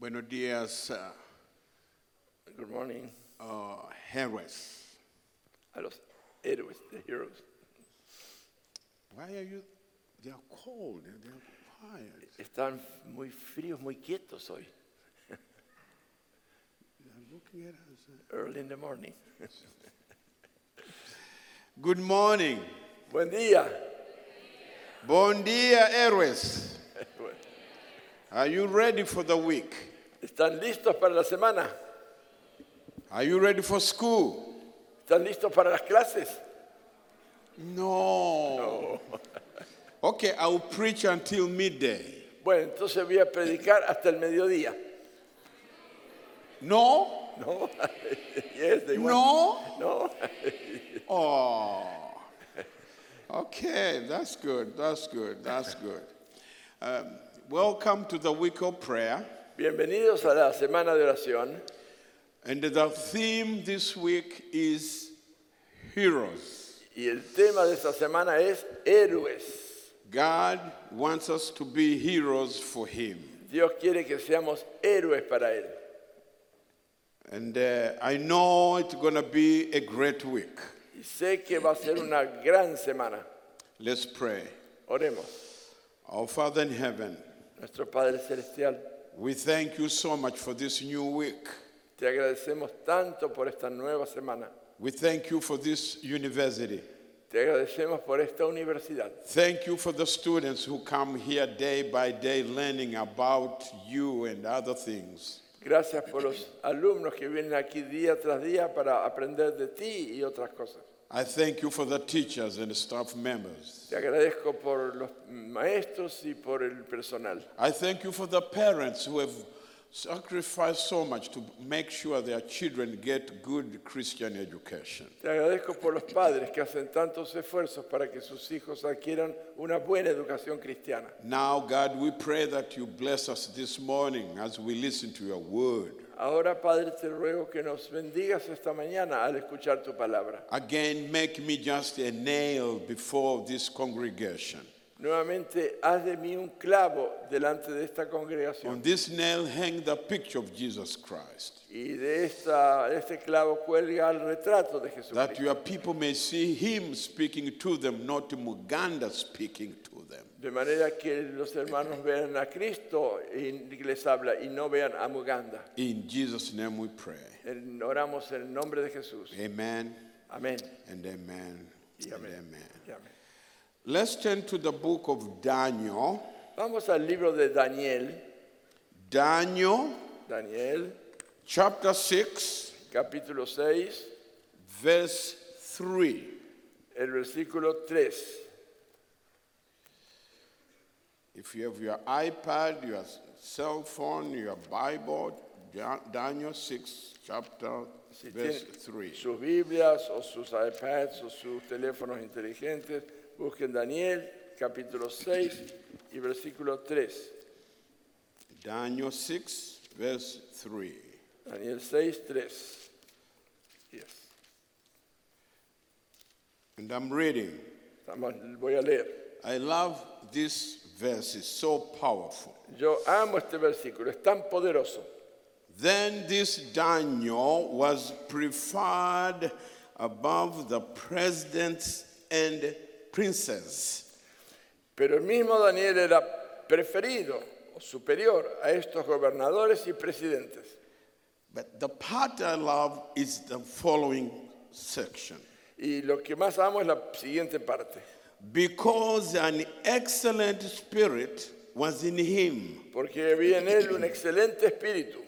Buenos días, uh, Good morning uh, héroes. a los héroes, the heroes. Why are you? They are cold. They are quiet. Están muy fríos, muy quietos hoy, They are looking at us. early in the morning. Good morning. Buen día. Bon dia, héroes. Are you ready for the week? ¿Están listos para la semana? Are you ready for school? ¿Están listos para las clases? No. Okay, I will preach until midday. Bueno, entonces voy a predicar hasta el mediodía. No? ¿No? yes, they No? No. Oh. Okay, that's good. That's good. That's good. Um, welcome to the week of prayer. Bienvenidos a la semana de oración. And the theme this week is heroes. Y el tema de esta semana es héroes. God wants us to be heroes for Him. Dios quiere que seamos héroes para Él. And uh, I know it's going to be a great week. Y sé que va a ser una gran semana. Let's pray. Oremos. Our Father in heaven, Nuestro Padre Celestial, we thank you so much for this new week. te agradecemos tanto por esta nueva semana. We thank you for this university. Te agradecemos por esta universidad. Thank you for the students who come here day by day learning about you and other things. Gracias por los alumnos que vienen aquí día tras día para aprender de ti y otras cosas. I thank you for the teachers and staff members. Te agradezco por los maestros y por el personal. I thank you for the parents who have sacrificed so much to make sure their children get good Christian education. Te agradezco por los padres que hacen tantos esfuerzos para que sus hijos adquieran una buena educación cristiana. Now, God, we pray that you bless us this morning as we listen to your word. Ahora, Padre, te ruego que nos bendigas esta mañana al escuchar tu palabra. Again, make me just a nail before this congregation. Nuevamente, haz de mí un clavo delante de esta congregación. On this nail, hang the picture of Jesus Christ, Y de, esta, de este clavo cuelga el retrato de that Jesucristo. your people may see him speaking to them, not Muganda speaking to them. De manera que los hermanos vean a Cristo y les habla y no vean a Muganda. In Jesus' name we pray. Oramos en el nombre de Jesús. Amen Amén. and amen Y and amén. amen. Y amén. Let's turn to the book of Daniel. Vamos al libro de Daniel. Daniel Daniel, chapter 6, capítulo 6, verse 3. el versículo 3. If you have your iPad, your cell phone, your Bible, Daniel 6, chapter, Si verse tienen 3. sus Biblias o sus iPads o sus teléfonos inteligentes, busquen Daniel, capítulo 6 y versículo 3. Daniel 6, verse 3. Daniel 6, 3. Yes. And I'm reading. Estamos- voy a leer. I love this verse, it's so powerful. Yo amo este versículo, es tan poderoso. Then this Daniel was preferred above the presidents and princes. Pero el mismo Daniel era preferido o superior a estos gobernadores y presidentes. But the part I love is the following section. Y lo que más amo es la siguiente parte. Because an excellent spirit was in him, Porque había en él un excelente espíritu.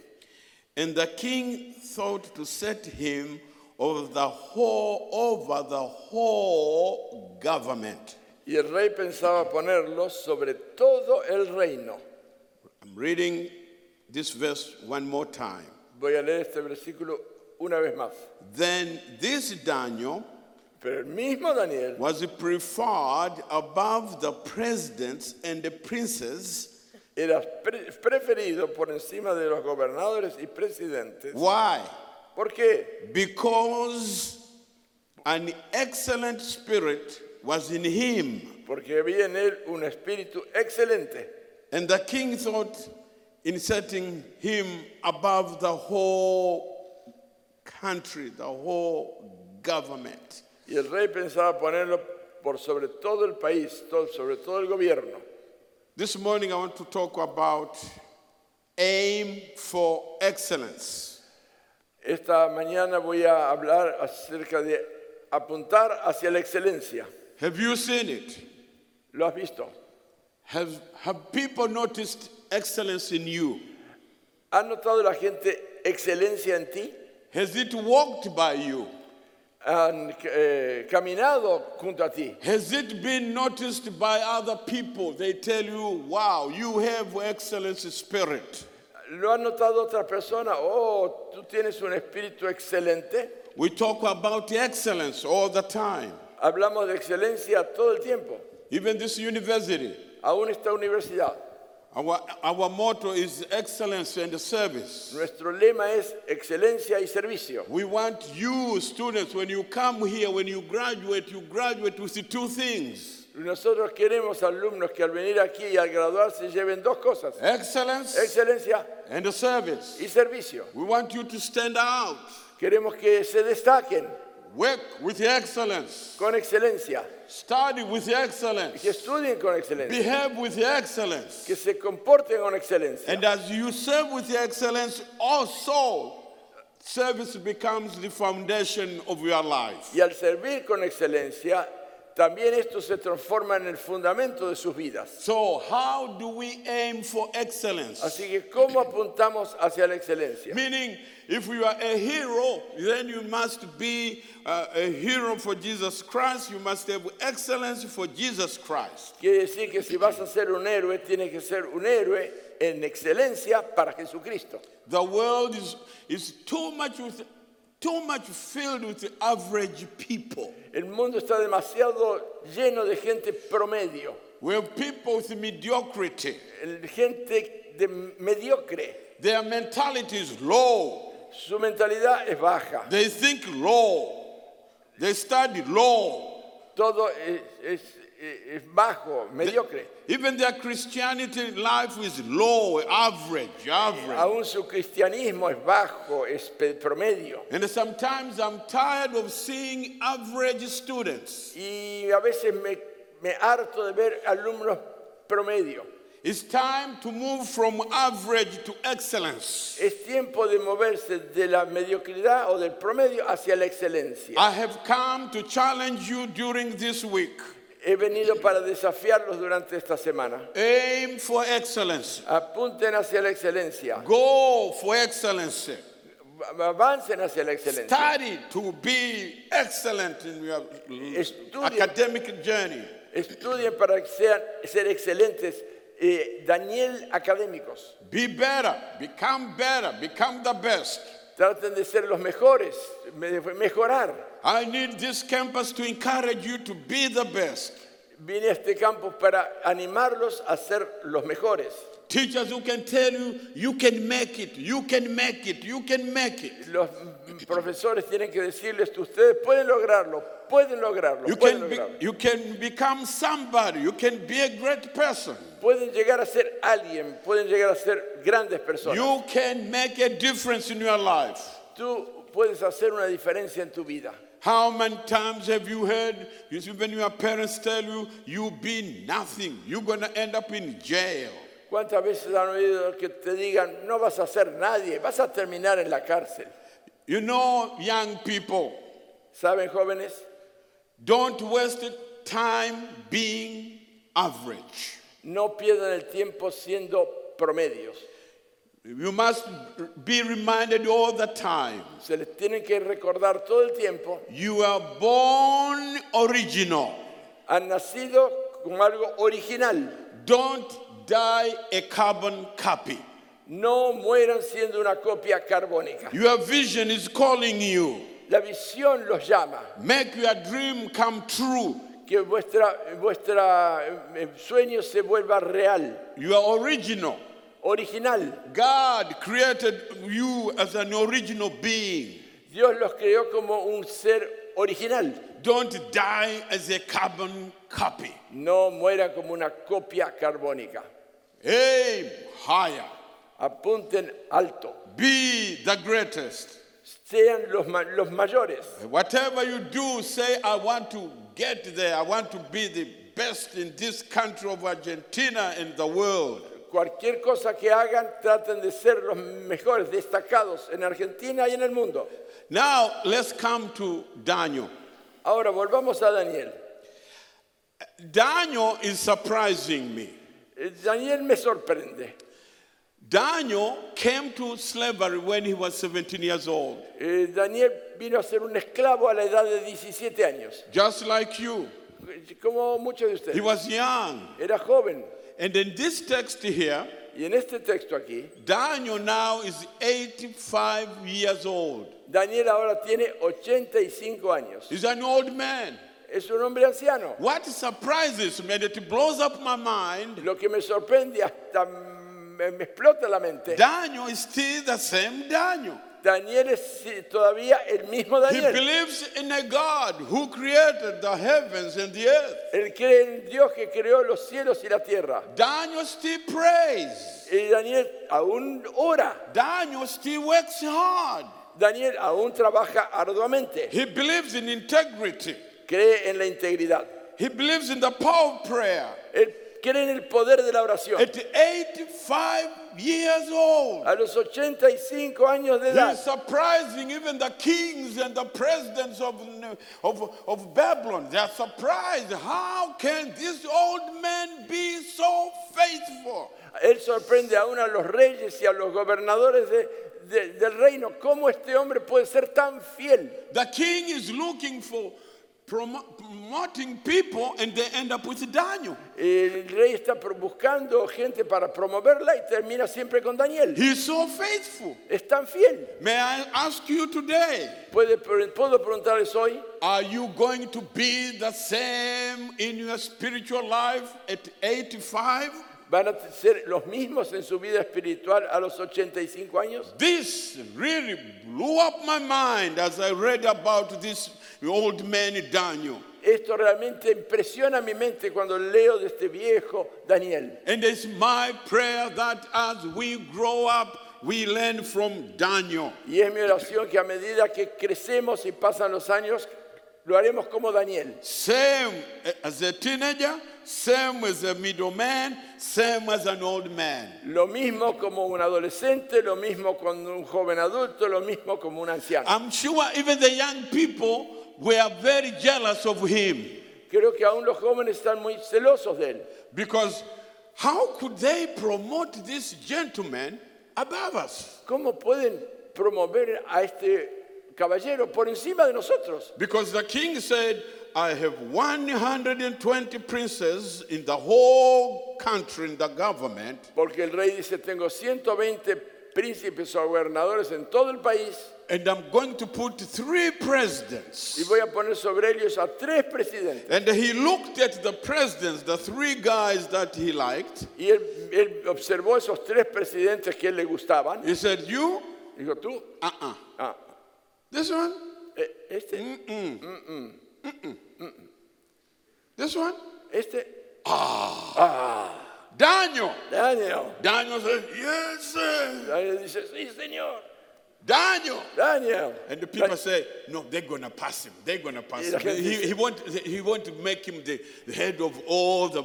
and the king thought to set him over the whole over the whole government. Y el rey pensaba ponerlo sobre todo el reino. I'm reading this verse one more time. Voy a leer este versículo una vez más. Then this Daniel Pero el mismo Daniel was preferred above the presidents and the princes. era pre- preferido por encima de los gobernadores y presidentes. Why? ¿Por qué? Because an excellent spirit was in him. Porque había en él un espíritu excelente. And the king thought in setting him above the whole country, the whole government. Y el rey pensaba ponerlo por sobre todo el país, todo- sobre todo el gobierno. This morning I want to talk about aim for excellence. Esta mañana voy a hablar acerca de apuntar hacia la excelencia. Have you seen it? ¿Lo has visto? Have, have people noticed excellence in you? ¿Ha notado la gente excelencia en ti? Has it walked by you? ¿Han eh, caminado junto a ti? Has it been noticed by other people? They tell you, wow, you have excellence spirit. ¿Lo han notado otras personas? Oh, tú tienes un espíritu excelente. We talk about excellence all the time. Hablamos de excelencia todo el tiempo. Even this university, Aún esta universidad. Our, our motto is excellence and service. Nuestro lema es excelencia y servicio. We want you, students, when you come here, when you graduate, you graduate with the two things Nosotros queremos alumnos que al venir aquí y al graduarse lleven dos cosas, excellence excelencia and the service. y servicio. We want you to stand out, Queremos que se destaquen work with excellence, con excelencia, study with que excellence, estudien con excelencia, behave with excellence. que se comporten con excelencia. And as you serve with excellence, also service becomes the foundation of your life. Y al servir con excelencia, también esto se transforma en el fundamento de sus vidas. So, how do we aim for excellence? Así que, ¿cómo apuntamos hacia la excelencia? Meaning, if you are a hero, then you must be uh, a hero for Jesus Christ. You must have excellence for Jesus Christ. Quiere decir que si vas a ser un héroe, tienes que ser un héroe en excelencia para Jesucristo. The world is, is too much with too much filled with average people. El mundo está demasiado lleno de gente promedio, We have people with mediocrity. el- gente de mediocre. Their mentality is low. Su mentalidad es baja. They think low. They study low. Todo es, es- es bajo, mediocre. Even their Christianity life is low, average, average. Aún su cristianismo es bajo, es promedio. And sometimes I'm tired of seeing average students. Y a veces me, me harto de ver alumnos promedio. It's time to move from average to excellence. Es tiempo de moverse de la mediocridad o del promedio hacia la excelencia. I have come to challenge you during this week. He venido para desafiarlos durante esta semana. Aim for excellence. Apunten hacia la excelencia. Go for excellence. Avancen hacia la excelencia. Study to be excellent in your Estudien. academic journey. Estudien para que sean, ser excelentes. Eh, Daniel académicos. Be better, become better, become the best. Traten de ser los mejores, me- mejorar. I need this campus to encourage you to be the best. Vine a este campus para animarlos a ser los mejores. Teachers who can tell you, you can make it, you can make it, you can make it. Los profesores tienen que decirles ustedes pueden lograrlo, pueden lograrlo, You pueden can, be, lograrlo. you can become somebody, you can be a great person. Pueden llegar a ser alguien, pueden llegar a ser grandes personas. You can make a difference in your life. Tú puedes hacer una diferencia en tu vida. How many times have you heard, you see, when your parents tell you, you'll be nothing, you're going to end up in jail? ¿Cuántas veces han oído que te digan, no vas a ser nadie, vas a terminar en la cárcel? You know, young people, ¿Saben, jóvenes? don't waste time being average. No pierdan el tiempo siendo promedios. You must be reminded all the time. Se les tienen que recordar todo el tiempo. You are born original. Han nacido con algo original. Don't die a carbon copy. No mueran siendo una copia carbónica. Your vision is calling you. La visión los llama. Make your dream come true. Que vuestra, vuestra eh, sueño se vuelva real, You are original. original. God created you as an original being. Dios los creó como un ser original. Don't die as a carbon copy. No mueran como una copia carbónica. Aim higher. Apunten alto. Be the greatest. Sean los, ma- los mayores. Whatever you do, say, I want to get there. I want to be the best in this country of Argentina and the world. Cualquier cosa que hagan, traten de ser los mejores, destacados en Argentina y en el mundo. Now, let's come to Daniel. Ahora volvamos a Daniel. Daniel is surprising me. Eh, Daniel me sorprende. Daniel came to slavery when he was 17 years old, Eh, Daniel vino a ser un esclavo a la edad de 17 años, just like you. como muchos de He ustedes. was young. Era joven. And in this text here, Y en este texto aquí, Daniel now is 85 years old. Daniel ahora tiene 85 años. He's an old man. Es un hombre anciano. What surprises me, that it blows up my mind, Lo que me sorprende hasta me, me explota la mente. Daniel is still the same Daniel. Daniel es todavía el mismo He Daniel. believes in a God who created the heavens and the earth. Él cree en Dios que creó los cielos y la tierra. Daniel still prays. Y Daniel aún ora. Daniel still works hard. Daniel aún trabaja arduamente. He believes in integrity. Cree en la integridad. He believes in the power of prayer. Él cree en el poder de la oración. At 85 years old, A los 85 años de edad, he's surprising even the kings and the presidents of, of, of Babylon. They're surprised. How can this old man be so faithful? él sorprende aún a los reyes y a los gobernadores de- de- del reino. ¿Cómo este hombre puede ser tan fiel? The king is looking for promoting people and they end up with Daniel. El rey está buscando gente para promoverla y termina siempre con Daniel. He's so faithful. Es tan fiel. May I ask you today, Puede- ¿Puedo preguntarles hoy? are you going to be the same in your spiritual life at 85? ¿Van a ser los mismos en su vida espiritual a los 85 años? This really blew up my mind as I read about this old man Daniel. Esto realmente impresiona mi mente cuando leo de este viejo Daniel. And it's my prayer that as we grow up, we learn from Daniel. Y es mi oración que a medida que crecemos y pasan los años, lo haremos como Daniel. Same as a teenager, same as a middle man, same as an old man. Lo mismo como un adolescente, lo mismo con un joven adulto, lo mismo como un anciano. I'm sure even the young people were very jealous of him Creo que aún los jóvenes están muy celosos de él. because how could they promote this gentleman above us? ¿Cómo pueden promover a este caballero por encima de nosotros? Because the king said, I have 120 princes in the whole country, in the government, Porque el rey dice, tengo 120 príncipes o gobernadores en todo el país and I'm going to put three presidents. y voy a poner sobre ellos a tres presidentes. And he looked at the presidents, the three guys that he liked. Y él, él observó esos tres presidentes que él le gustaban. He said, You? Dijo, tú, Uh-uh. ah, This one? eh, este, This one? este, Ah. Ah. Daniel. Daniel. Daniel said, Yes, sir. Daniel dice, sí, señor, Daniel. Daniel. And the people say, No, they're gonna pass him. They're gonna pass him. gente He, he, want, he want to make him the, the head of all the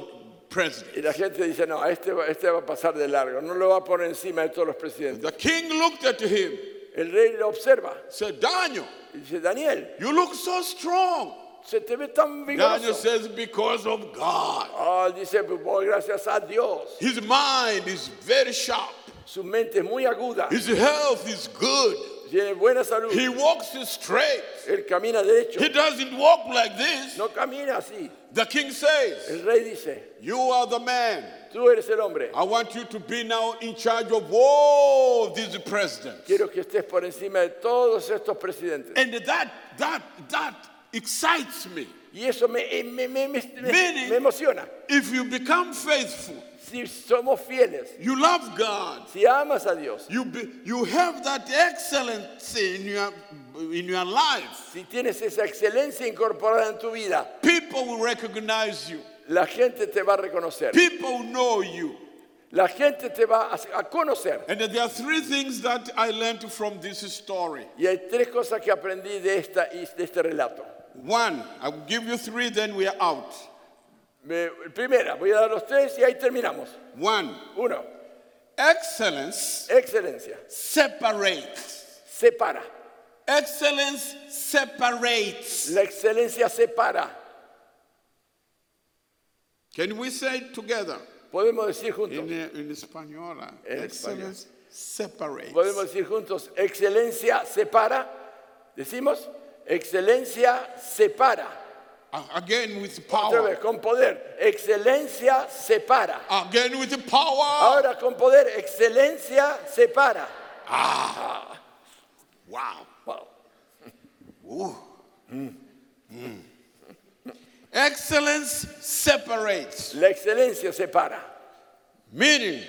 presidents. Y la gente dice, no, este, va- este va a pasar de largo, no lo va a poner encima de todos los presidentes. The king looked at him, El rey lo observa said, Daniel, y dice, Daniel, you look so strong. se te ve tan vigoroso. Daniel says, Because of God. Ah, dice, "Pues, gracias a Dios. His mind is very sharp. Su mente es muy aguda, His health is good. tiene buena salud. He walks straight. Él camina derecho, He doesn't walk like this. no camina así. The king says, El rey dice, You are the man. tú eres el hombre. I want you to be now in charge of all these presidents. Quiero que estés por encima de todos estos presidentes. And that that that excites me. Y eso me, me, me, me- me- Meaning- me emociona. If you become faithful, Si somos fieles, you love God, si amas a Dios, you be, you have that excellency in your in your life. si tienes esa excelencia incorporada en tu vida, People will recognize you. la gente te va a reconocer. People know you. La gente te va a, a conocer. And there are three things that I learned from this story. Y hay tres cosas que aprendí de, esta, de este relato. One, I will give you three, then we are out. Me- primera, voy a dar los tres y ahí terminamos. One, Uno, excellence excelencia. separates. Separa. Excellence separates. La excelencia separa. Can we say it together? Podemos decir juntos. In uh, En excellence separates. Podemos decir juntos, excelencia separa. Decimos, excelencia separa. Again with Otra power. vez, con poder. Excelencia separa. Again with power. Ahora con poder, excelencia separa. Wow. Wow. Excellence separates. La excelencia separa. Meaning,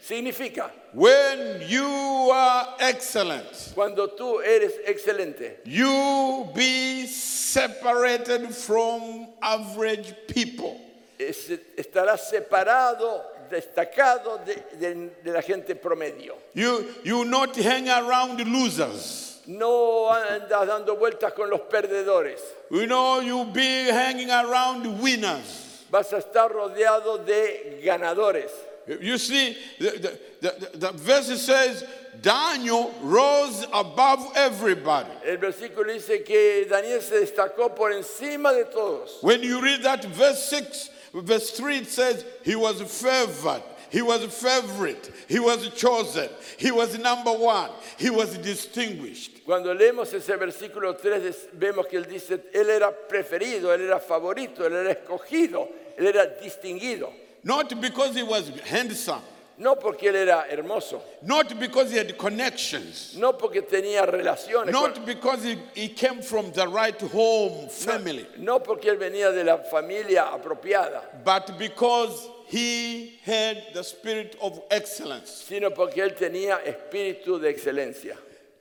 Significa, when you are excellent, cuando tú eres excelente, you be separated from average people. es- estarás separado, destacado de, de- de la gente promedio. You, you not hang around losers. No andas dando vueltas con los perdedores. You know, you be hanging around winners. Vas a estar rodeado de ganadores. You see, the, the, the, the verse says Daniel rose above everybody. El versículo dice que Daniel se destacó por encima de todos. When you read that verse 6, verse 3, it says he was favored, he was favorite, he was chosen, he was number one, he was distinguished. Cuando leemos ese versículo 3 vemos que él dice, él era preferido, él era favorito, él era escogido, él era distinguido. Not because he was handsome, No porque él era hermoso, not because he had connections, no porque tenía relaciones, con- not because he, he came from the right home family, no porque él venía de la familia apropiada, but because he had the spirit of excellence. sino porque él tenía espíritu de excelencia.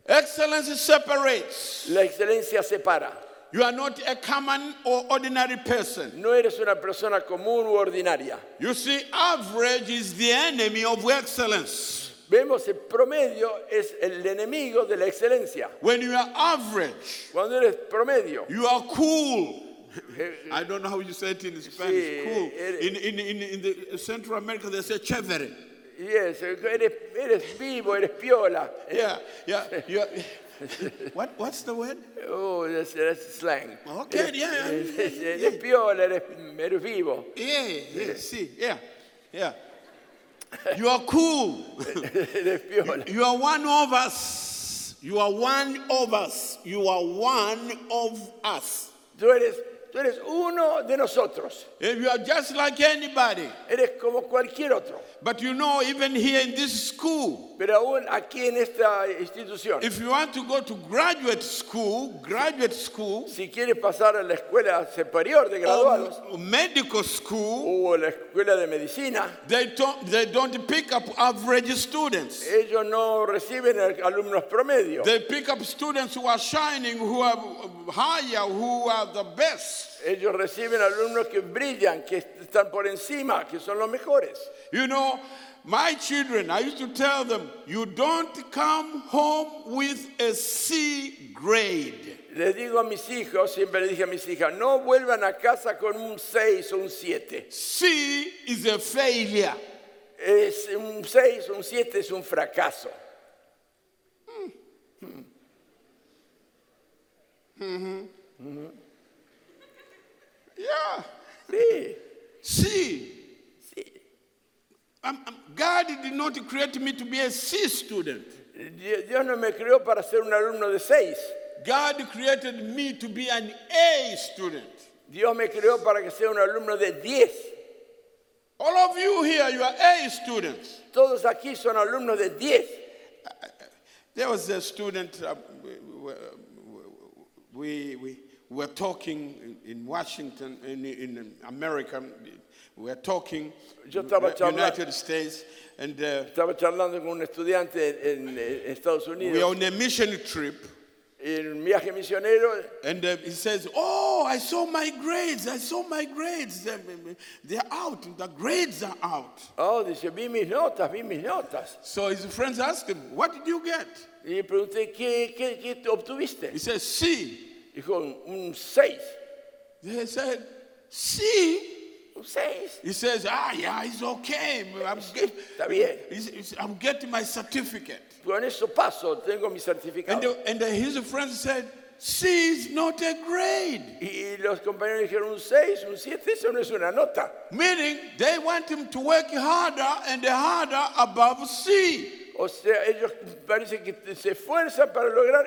Excellence separates. La excelencia separa. You are not a common or ordinary person. No eres una persona común u ordinaria. You see, average is the enemy of excellence. Vemos el promedio es el enemigo de la excelencia. When you are average, Cuando eres promedio, you are cool. I don't know how you say it in Spanish. Sí, cool. In, in, in, in the Central America, they say chévere. y es, eres, eres vivo, eres piola. Yeah, yeah. are- what, what's the word? Oh, that's, that's slang. Okay, yeah, yeah, yeah, piola, vivo. Yeah, yeah, see, yeah, yeah. You are cool. You are one of us. You are one of us. You are one of us. Tú eres, tú eres uno de nosotros. If you are just like anybody. Eres como cualquier otro. But you know, even here in this school, Pero aún aquí en esta institución, if you want to go to graduate school, graduate school, si quieres pasar a la escuela superior de graduados or medical school, o la escuela de medicina, they don't, they don't pick up average students. ellos no reciben alumnos promedio. They pick up students who are shining, who are higher, who are the best. Ellos reciben alumnos que brillan, que están por encima, que son los mejores. You know, my children, I used to tell them, you don't come home with a C grade. Les digo a mis hijos, siempre les dije a mis hijas, no vuelvan a casa con un 6 o un 7. C is a failure. Es un 6 o un 7 es un fracaso. Yeah. Sí, C. sí. Um, um, God did not create me to be a C student. Dios no me creó para ser un alumno de 6. God created me to be an A student. Dios me creó para que sea un alumno de 10. All of you here, you are A students. Todos aquí son alumnos de 10. There was a student, uh, we, we were talking in- in Washington, in, in America, we were talking Yo estaba. United States, and uh, Estaba charlando con un estudiante en, en Estados we are on a mission trip, en viaje misionero and uh, he says, oh, I saw my grades. I saw my grades. They're, they're out. The grades are out. Oh, dice, vi mis notas, vi mis notas. So his friends asked him, What did you get? Y pregunté, ¿qué, qué, qué obtuviste? He said, C. Dijo, un 6. They said, C. Un 6. He says, Ah, yeah, it's okay. I'm, Está bien. he's- he's- I'm getting my certificate. Con eso paso, tengo mi And, certificado. the- and the- his friends said, C is not a grade. Y los compañeros dijeron, un 6, un 7, eso no es una nota. Meaning they want him to work harder and harder above C. O sea, ellos parece que se esfuerzan para lograr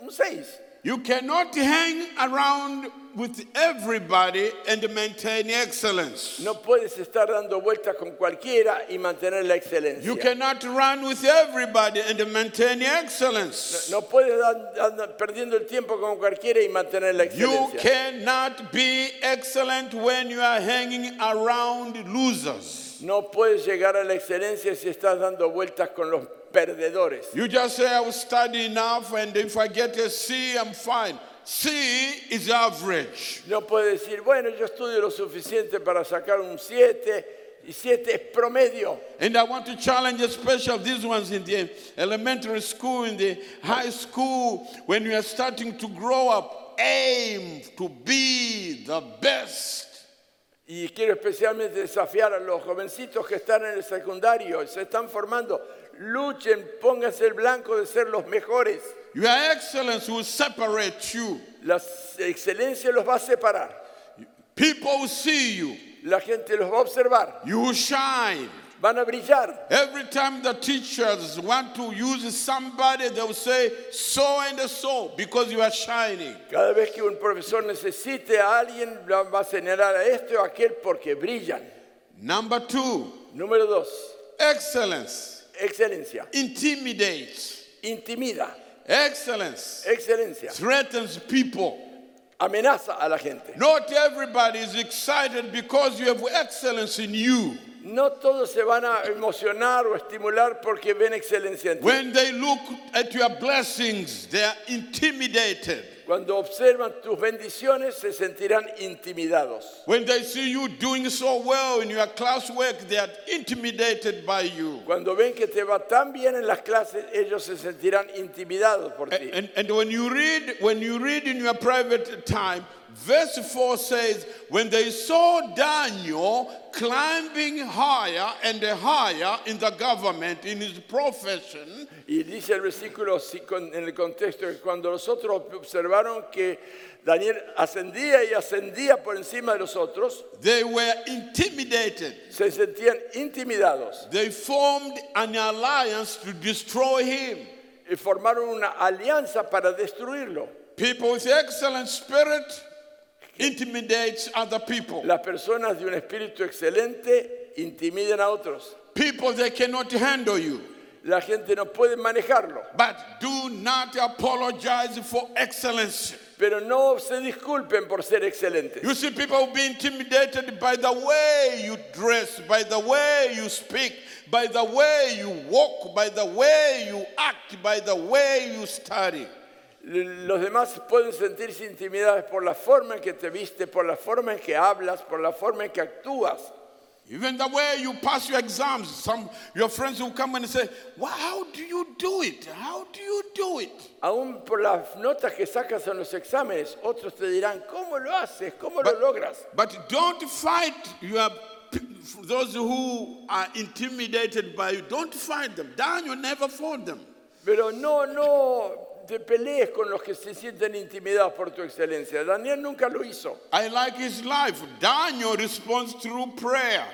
un 6. You cannot hang around with everybody and maintain excellence. No puedes estar dando vueltas con cualquiera y mantener la excelencia. You cannot run with everybody and maintain excellence. No puedes dar- andar perdiendo el tiempo con cualquiera y mantener la You excelencia. cannot be excellent when you are hanging around losers. No puedes llegar a la excelencia si estás dando vueltas con los perdedores. You just say, I will study enough, and if I get a C, I'm fine. C is average. No puedes decir, bueno, yo estudio lo suficiente para sacar un 7 y 7 es promedio. And I want to challenge especially these ones in the elementary school, in the high school, when you are starting to grow up, aim to be the best. Y quiero especialmente desafiar a los jovencitos que están en el secundario y se están formando. Luchen, pónganse el blanco de ser los mejores. Your excellence will separate you. La excelencia los va a separar. People will see you. La gente los va a observar. You will shine. Van a brillar. Every time the teachers want to use somebody, they will say, so and so, because you are shining. Cada vez que un profesor necesite a alguien, va a señalar a este o a aquel porque brillan. Number two, Número dos, excellence excelencia. intimidates. Intimida. Excellence Excelencia. threatens people. Amenaza a la gente. Not everybody is excited because you have excellence in you. No todos se van a emocionar o estimular porque ven excelencia en ti. When they look at your blessings, they are intimidated. Cuando observan tus bendiciones se sentirán intimidados. When they see you doing so well in your classwork, they are intimidated by you. Cuando ven que te va tan bien en las clases, ellos se sentirán intimidados por ti. And, and when you read, when you read in your private time, verse 4 says, when they saw Daniel climbing higher and higher in the government, in his profession, Y dice el versículo en el contexto que cuando los otros observaron que Daniel ascendía y ascendía por encima de los otros, they were intimidated. se sentían intimidados They formed an alliance to destroy him. y formaron una alianza para destruirlo. People with excellent spirit intimidates other people. Las personas de un espíritu excelente intimidan a otros. People they cannot handle you. La gente no puede manejarlo, But do not apologize for excellence. pero no se disculpen por ser excelentes. You see, people will be intimidated by the way you dress, by the way you speak, by the way you walk, by the way you act, by the way you study. Los demás pueden sentirse intimidados por la forma en que te viste, por la forma en que hablas, por la forma en que actúas. Even the way you pass your exams, some your friends will come and say, "Wow, how do you do it? How do you do it?" Aún por las notas que sacas en los exámenes, otros te dirán, ¿cómo lo haces? ¿Cómo But- lo logras? But don't fight your those who are intimidated by you. Don't fight them. Daniel never fought them. Pero no, no te pelees con los que se sienten intimidados por tu excelencia. Daniel nunca lo hizo. I like his life. Daniel responds through prayer.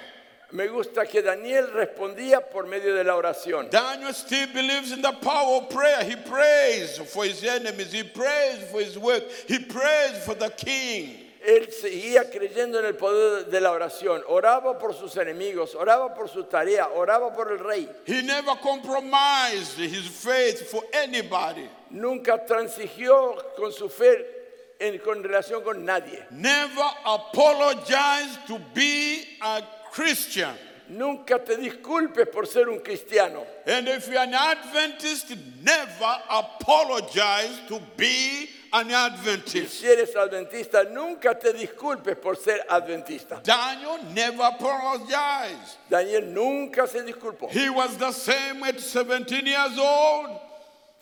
Me gusta que Daniel respondía por medio de la oración. Daniel still believes in the power of prayer. He prays for his enemies. He prays for his work. He prays for the king. Él seguía creyendo en el poder de la oración. Oraba por sus enemigos, oraba por su tarea, oraba por el rey. He never compromised his faith for anybody. Nunca transigió con su fe en, con relación con nadie. Never apologized to be a Christian. Nunca te disculpes por ser un cristiano. And if you're an Adventist, never apologize to be an Adventist. si eres adventista, nunca te disculpes por ser adventista. Daniel never apologized. Daniel nunca se disculpó. He was the same at 17 years old.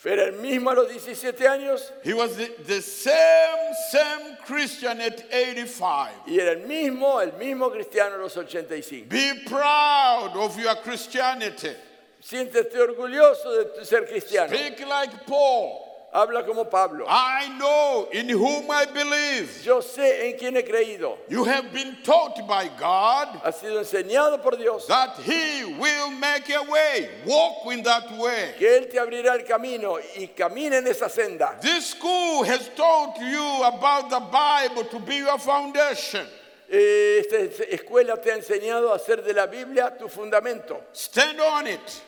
Era el mismo a los 17 años He was the, the same, same Christian at 85. y era el mismo, el mismo cristiano a los 85. Be proud of your Christianity. Siéntete orgulloso de ser cristiano. Speak like Paul. Habla como Pablo. I know in whom I believe. Yo sé en quién he creído. You have been taught by God Ha sido enseñado por Dios that He will make a way. Walk in that way. que Él te abrirá el camino y camina en esa senda. This school has taught you about the Bible to be your foundation. Eh, Esta escuela te ha enseñado a hacer de la Biblia tu fundamento. Stand on it.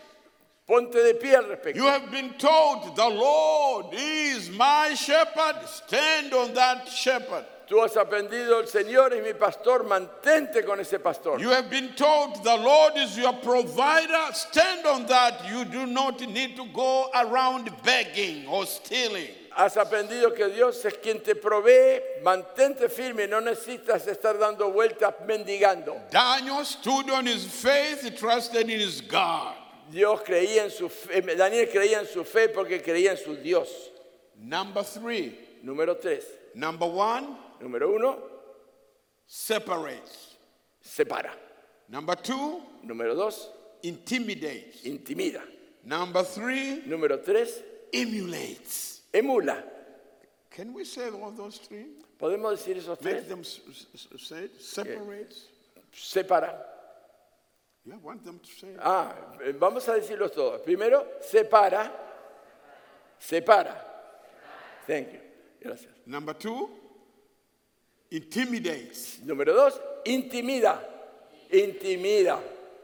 Ponte de pie al respecto. You have been told the Lord is my shepherd. Stand on that shepherd. Tú has aprendido, el Señor es mi pastor, mantente con ese pastor. You have been told the Lord is your provider. Stand on that. You do not need to go around begging or stealing. Has aprendido que Dios es quien te provee, mantente firme, no necesitas estar dando vueltas mendigando. Daniel stood on his faith, trusted in his God. Dios creía en su fe, eh, Daniel creía en su fe porque creía en su Dios. Number three. Número tres. Number one, Número uno, separates. separa. Number two, Número dos, intimidates. intimida. Number three, Número tres, emulates. emula. Can we say all those three? ¿Podemos decir esos Make tres? them s- s- s- say it. Separates. Separa. Yeah, want them to say. Ah, eh, vamos a decirlos todos. Primero, separa. Separa. Thank you. Gracias. Number two, intimidates. Número dos, intimida. Intimida.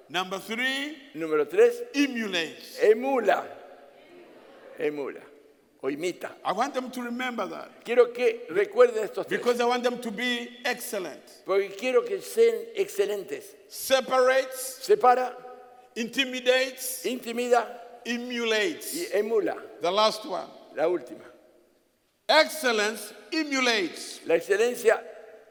Number three, Número tres, emulates. emula. Emula. O imita. I want them to remember that Quiero que recuerden estos tres. because I want them to be excellent. Porque quiero que sean excelentes. Separates, Separa, intimidates, intimida emulates. y emula. The last one. La última. Excellence emulates. La excelencia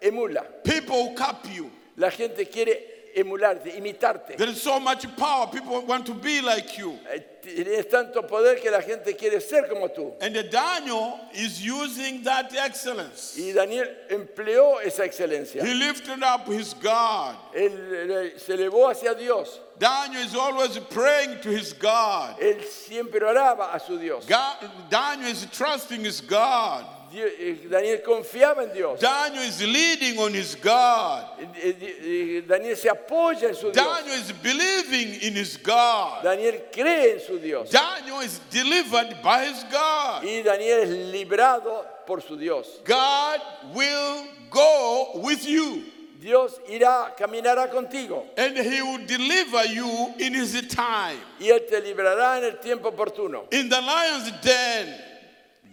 emula. People copy you. La gente quiere emularte, imitarte. There is so much power. People want to be like you. Eh, Tienes tanto poder que la gente quiere ser como tú. And Daniel is using that excellence. Y Daniel empleó esa excelencia. He lifted up his God. Él se elevó hacia Dios. Daniel is always praying to his God. Él siempre oraba a su Dios. God. Daniel is trusting his God. Eh, Daniel confiaba en Dios. Daniel is leading on his God. Eh, eh, eh, Daniel se apoya en su Dios. Daniel is believing in his God. Daniel cree en su Dios. Daniel is delivered by his God. Y Daniel es librado por su Dios. God will go with you Dios irá, caminará contigo. and he will deliver you in his time. Y Él te librará en el tiempo oportuno. In the lion's den,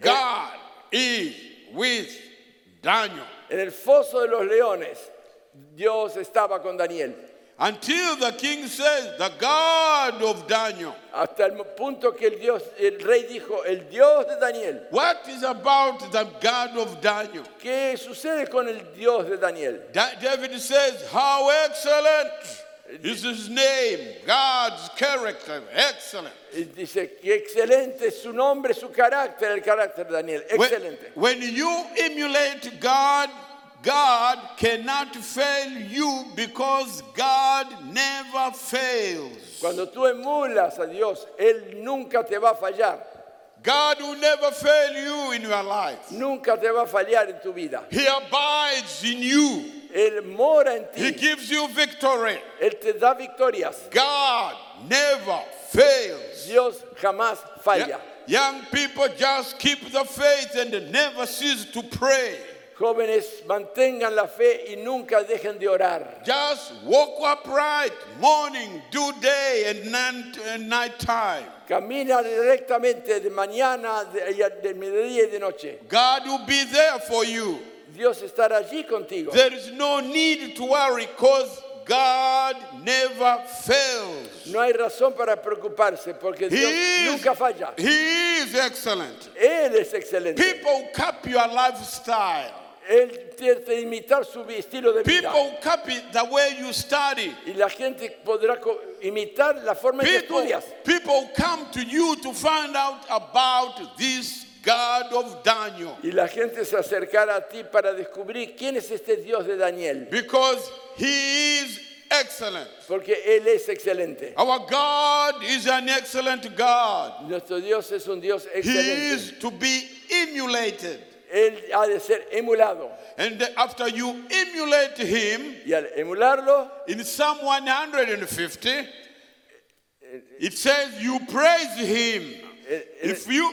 God is with Daniel. En el foso de los leones, Dios estaba con Daniel. Until the king says, The God of Daniel. Hasta el punto que el Dios, el rey dijo, el Dios de Daniel. What is about the God of Daniel? ¿Qué sucede con el Dios de Daniel? Da- David says, How excellent is his name, God's character, excellent. Dice que excelente es su nombre, su carácter, el carácter de Daniel. When, Excelente. when you emulate God, God cannot fail you because God never fails. Cuando tú emulas a Dios, Él nunca te va a fallar. God will never fail you in your life. Nunca te va a fallar en tu vida. He abides in you. Él mora en He ti. gives you victory. Él te da victorias. God never fails. Dios jamás falla. Young people just keep the faith and never cease to pray. Jóvenes, mantengan la fe y nunca dejen de orar. Just walk upright, morning, do day, and night, and night time. Camina directamente de mañana, de, de mediodía y de noche. God will be there for you. Dios estará allí contigo. There is no need to worry because God never fails. No hay razón para preocuparse porque Dios is, nunca falla. he is excellent. Él es excelente. People copy your lifestyle. Él imitar su estilo de vida. People copy the way you study. Y la gente podrá imitar la forma en que estudias. people come to you to find out about this God of Daniel Y la gente se acercará a ti para descubrir quién es este Dios de Daniel. because he is excellent. Porque Él es excelente. Our God is an excellent God. Nuestro Dios es un Dios He is to be emulated. Él ha de ser emulado. And after you emulate him, Y al emularlo, in Psalm 150, it says you praise him. en, en- If you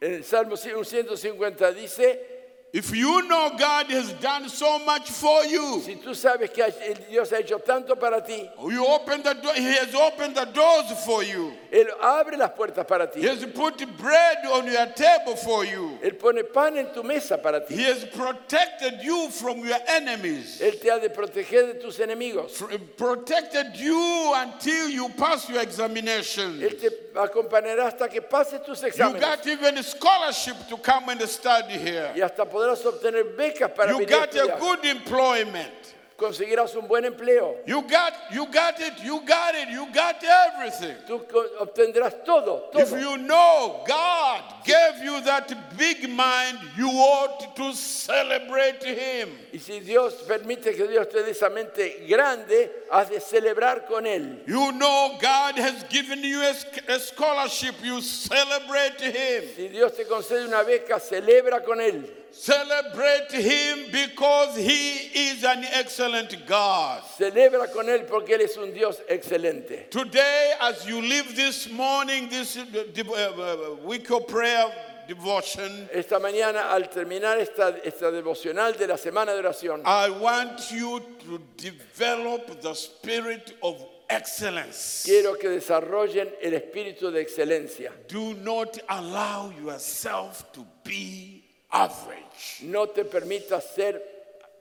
en el Salmo 150 dice, if you know God has done so much for you, si tú sabes que Dios ha hecho tanto para ti, you open the door, he has opened the doors for you. Él abre las puertas para ti. He has put bread on your table for you. Él pone pan en tu mesa para ti. He has protected you from your enemies. Él te ha de proteger de tus enemigos. Pr- Protected you until you pass your examination. Él te acompañará hasta que pases tus You exámenes. got even a scholarship to come and study here. Y hasta podrás obtener becas para You venir a got a estudiar. good employment. Conseguirás un buen empleo. You got you got it, you got it, you got everything. Tú co- obtendrás todo, If todo. you know God gave you that big mind, you ought to celebrate Him. Y si Dios permite que Dios te dé esa mente grande, has de celebrar con Él. You know God has given you a, sc- a scholarship, you celebrate Him. Si Dios te concede una beca, celebra con Él. Celebrate Him because He is an excellent God. Celebra con Él porque Él es un Dios excelente. Today, as you live this morning, this uh, uh, uh, week of prayer devotion, Esta mañana, al terminar esta, esta devocional de la semana de oración, I want you to develop the spirit of excellence. quiero que desarrollen el espíritu de excelencia. Do not allow yourself to be average. No te permitas ser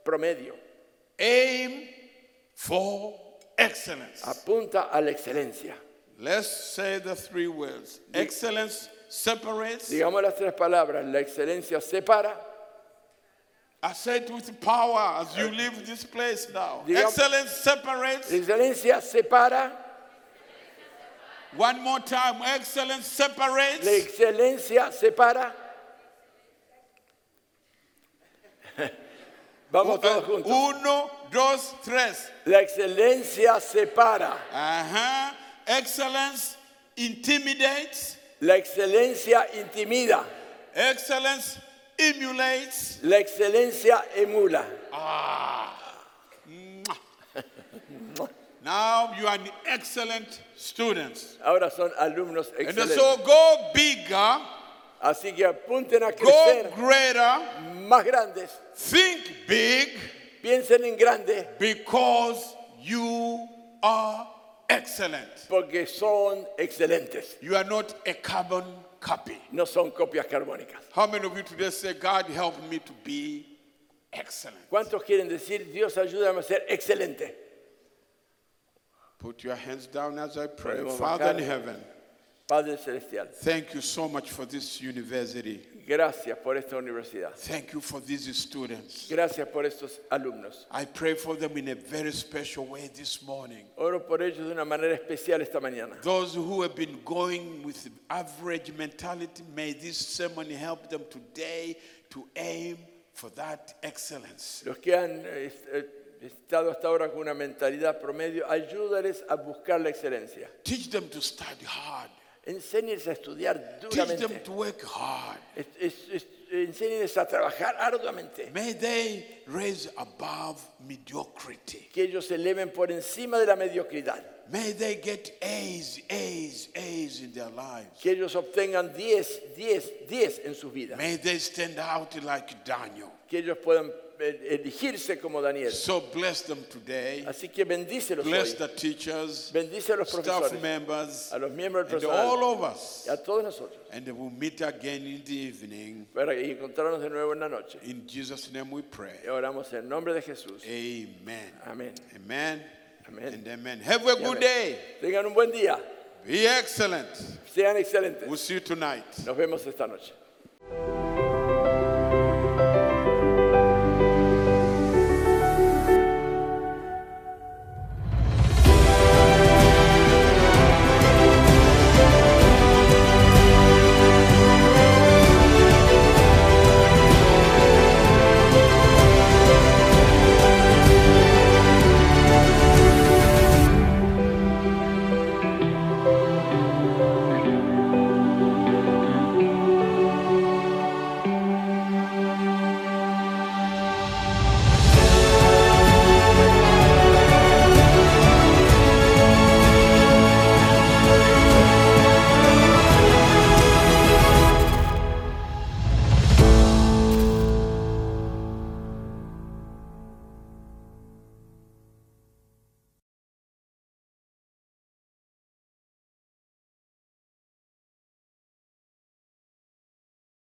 promedio. Aim for excellence. Apunta a la excelencia. Let's say the three words. Excellence separates. Digamos las tres palabras. La excelencia separa. I say it with power as you leave this place now. Digamos- Excellence separates. La excelencia separa. One more time. Excellence separates. La excelencia separa. Vamos todos juntos. Uno, dos, tres. La excelencia separa. Uh-huh. Excellence intimidates. La excelencia intimida. Excellence emulates. La excelencia emula. Now you are excellent students. Ahora son alumnos And excelentes. so go bigger, Así que apunten a go crecer greater, más grandes. think big Piensen en grande because you are excellent. porque son excelentes. You are not a carbon copy. No son copias carbónicas. How many of you today say, God help me to be excellent? ¿Cuántos quieren decir, Dios ayúdame a ser excelente? Put your hands down as I pray. Podemos Father in heaven, Padre Celestial, thank you so much for this university. gracias por esta universidad. Thank you for these students. Gracias por estos alumnos. I pray for them in a very special way this morning. Oro por ellos de una manera especial esta mañana. Those who have been going with average mentality, may this sermon help them today to aim for that excellence. Los que han eh, eh, estado hasta ahora con una mentalidad promedio, ayúdales a buscar la excelencia. Teach them to study hard. Enséñenles a estudiar Teach them duramente. to work hard. Es- es- es- enséñenles a trabajar arduamente. May they raise above mediocrity. Que ellos se eleven por encima de la mediocridad. May they get A's, A's, A's in their lives. Que ellos obtengan 10, 10, 10 en sus vidas. May they stand out like Daniel. Que ellos puedan eh, elegirse como Daniel. So bless them today. Así que bendícelos Bless hoy. the teachers, Bendice a los staff profesores, members, a los miembros del and personal, all of us. y a todos nosotros, And we'll meet again in the evening. para encontrarnos de nuevo en la noche. In Jesus' name we pray. Y oramos en nombre de Jesús. Amen. Amen. Amén. And amen. Have a good day. Tengan un buen día. Be excellent. Sean excelentes. We'll see you tonight. Nos vemos esta noche.